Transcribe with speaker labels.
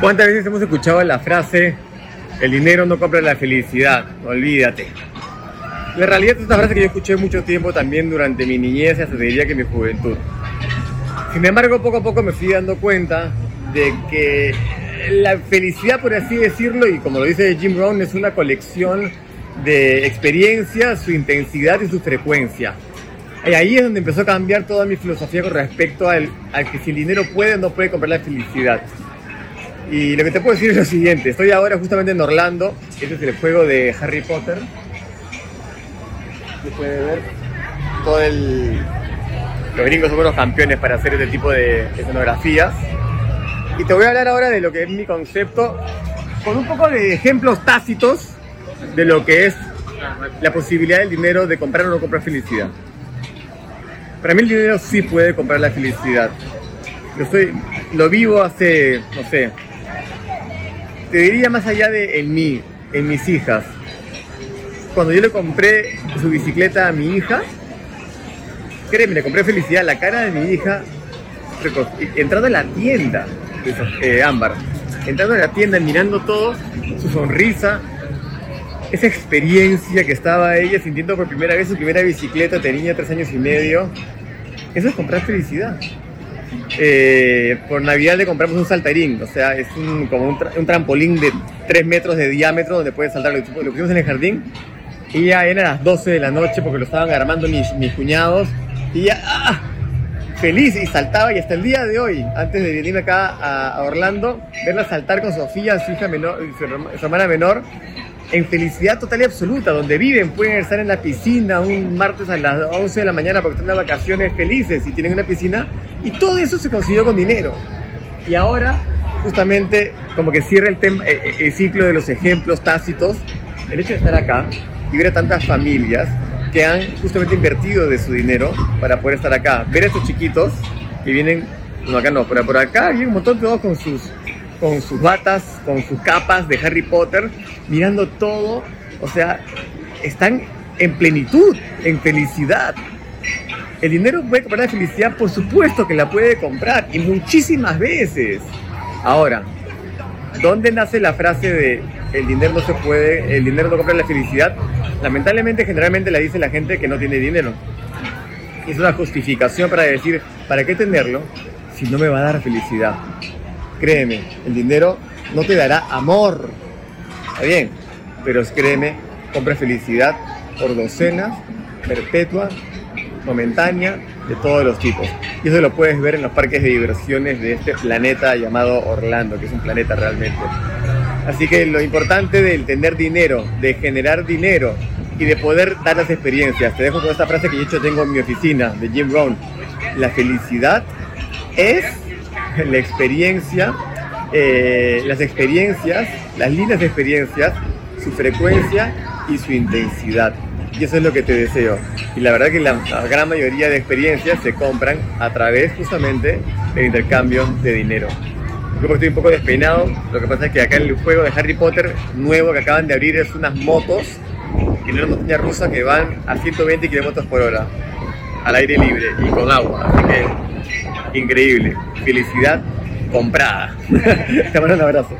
Speaker 1: ¿Cuántas veces hemos escuchado la frase, el dinero no compra la felicidad, olvídate? La realidad es una frase que yo escuché mucho tiempo también durante mi niñez y hasta diría que mi juventud. Sin embargo, poco a poco me fui dando cuenta de que la felicidad, por así decirlo, y como lo dice Jim Brown, es una colección de experiencias, su intensidad y su frecuencia. Y ahí es donde empezó a cambiar toda mi filosofía con respecto al, al que si el dinero puede o no puede comprar la felicidad. Y lo que te puedo decir es lo siguiente, estoy ahora justamente en Orlando, este es el juego de Harry Potter. Se puede ver todo el... Los gringos son unos campeones para hacer este tipo de escenografías. Y te voy a hablar ahora de lo que es mi concepto, con un poco de ejemplos tácitos de lo que es la posibilidad del dinero de comprar o no comprar felicidad. Para mí el dinero sí puede comprar la felicidad. Yo soy, lo vivo hace, no sé, te diría más allá de en mí, en mis hijas. Cuando yo le compré su bicicleta a mi hija, créeme, le compré felicidad, la cara de mi hija, entrando en la tienda, eh, Ámbar, entrando en la tienda, mirando todo, su sonrisa, esa experiencia que estaba ella sintiendo por primera vez su primera bicicleta, tenía tres años y medio, eso es comprar felicidad. Eh, por Navidad le compramos un saltarín, o sea, es un, como un, trampolín de 3 metros de diámetro donde puedes saltar. Lo, lo pusimos en el jardín y ya eran las 12 de la noche porque lo estaban armando mis, mis cuñados y ya ¡ah! feliz y saltaba y hasta el día de hoy, antes de venirme acá a, Orlando, verla saltar con Sofía, su hija menor, su hermana menor, en felicidad total y absoluta, donde viven, pueden estar en la piscina un martes a las 11 de la mañana porque están de vacaciones felices y tienen una piscina, y todo eso se consiguió con dinero. Y ahora, justamente, como que cierra eh, eh, el ciclo de los ejemplos tácitos, el hecho de estar acá y ver a tantas familias que han justamente invertido de su dinero para poder estar acá, ver a estos chiquitos que vienen, no acá no, pero por acá vienen un montón todos con sus con sus batas, con sus capas de Harry Potter, mirando todo. O sea, están en plenitud, en felicidad. El dinero puede comprar la felicidad, por supuesto que la puede comprar, y muchísimas veces. Ahora, ¿dónde nace la frase de el dinero no se puede, el dinero no compra la felicidad? Lamentablemente, generalmente la dice la gente que no tiene dinero. Es una justificación para decir, ¿para qué tenerlo si no me va a dar felicidad? Créeme, el dinero no te dará amor. Está bien, pero créeme, compra felicidad por docenas, perpetua, momentánea, de todos los tipos. Y eso lo puedes ver en los parques de diversiones de este planeta llamado Orlando, que es un planeta realmente. Así que lo importante de tener dinero, de generar dinero y de poder dar las experiencias. Te dejo con esta frase que yo tengo en mi oficina de Jim Brown. La felicidad es la experiencia, eh, las experiencias, las líneas de experiencias, su frecuencia y su intensidad. Y eso es lo que te deseo. Y la verdad que la, gran mayoría de experiencias se compran a través justamente del intercambio de dinero. Yo estoy un poco despeinado, lo que pasa es que acá en el juego de Harry Potter nuevo que acaban de abrir es unas motos en una montaña rusa que van a 120 km por hora al aire libre y con agua. Así que increíble. Felicidad comprada. Te mando un abrazo.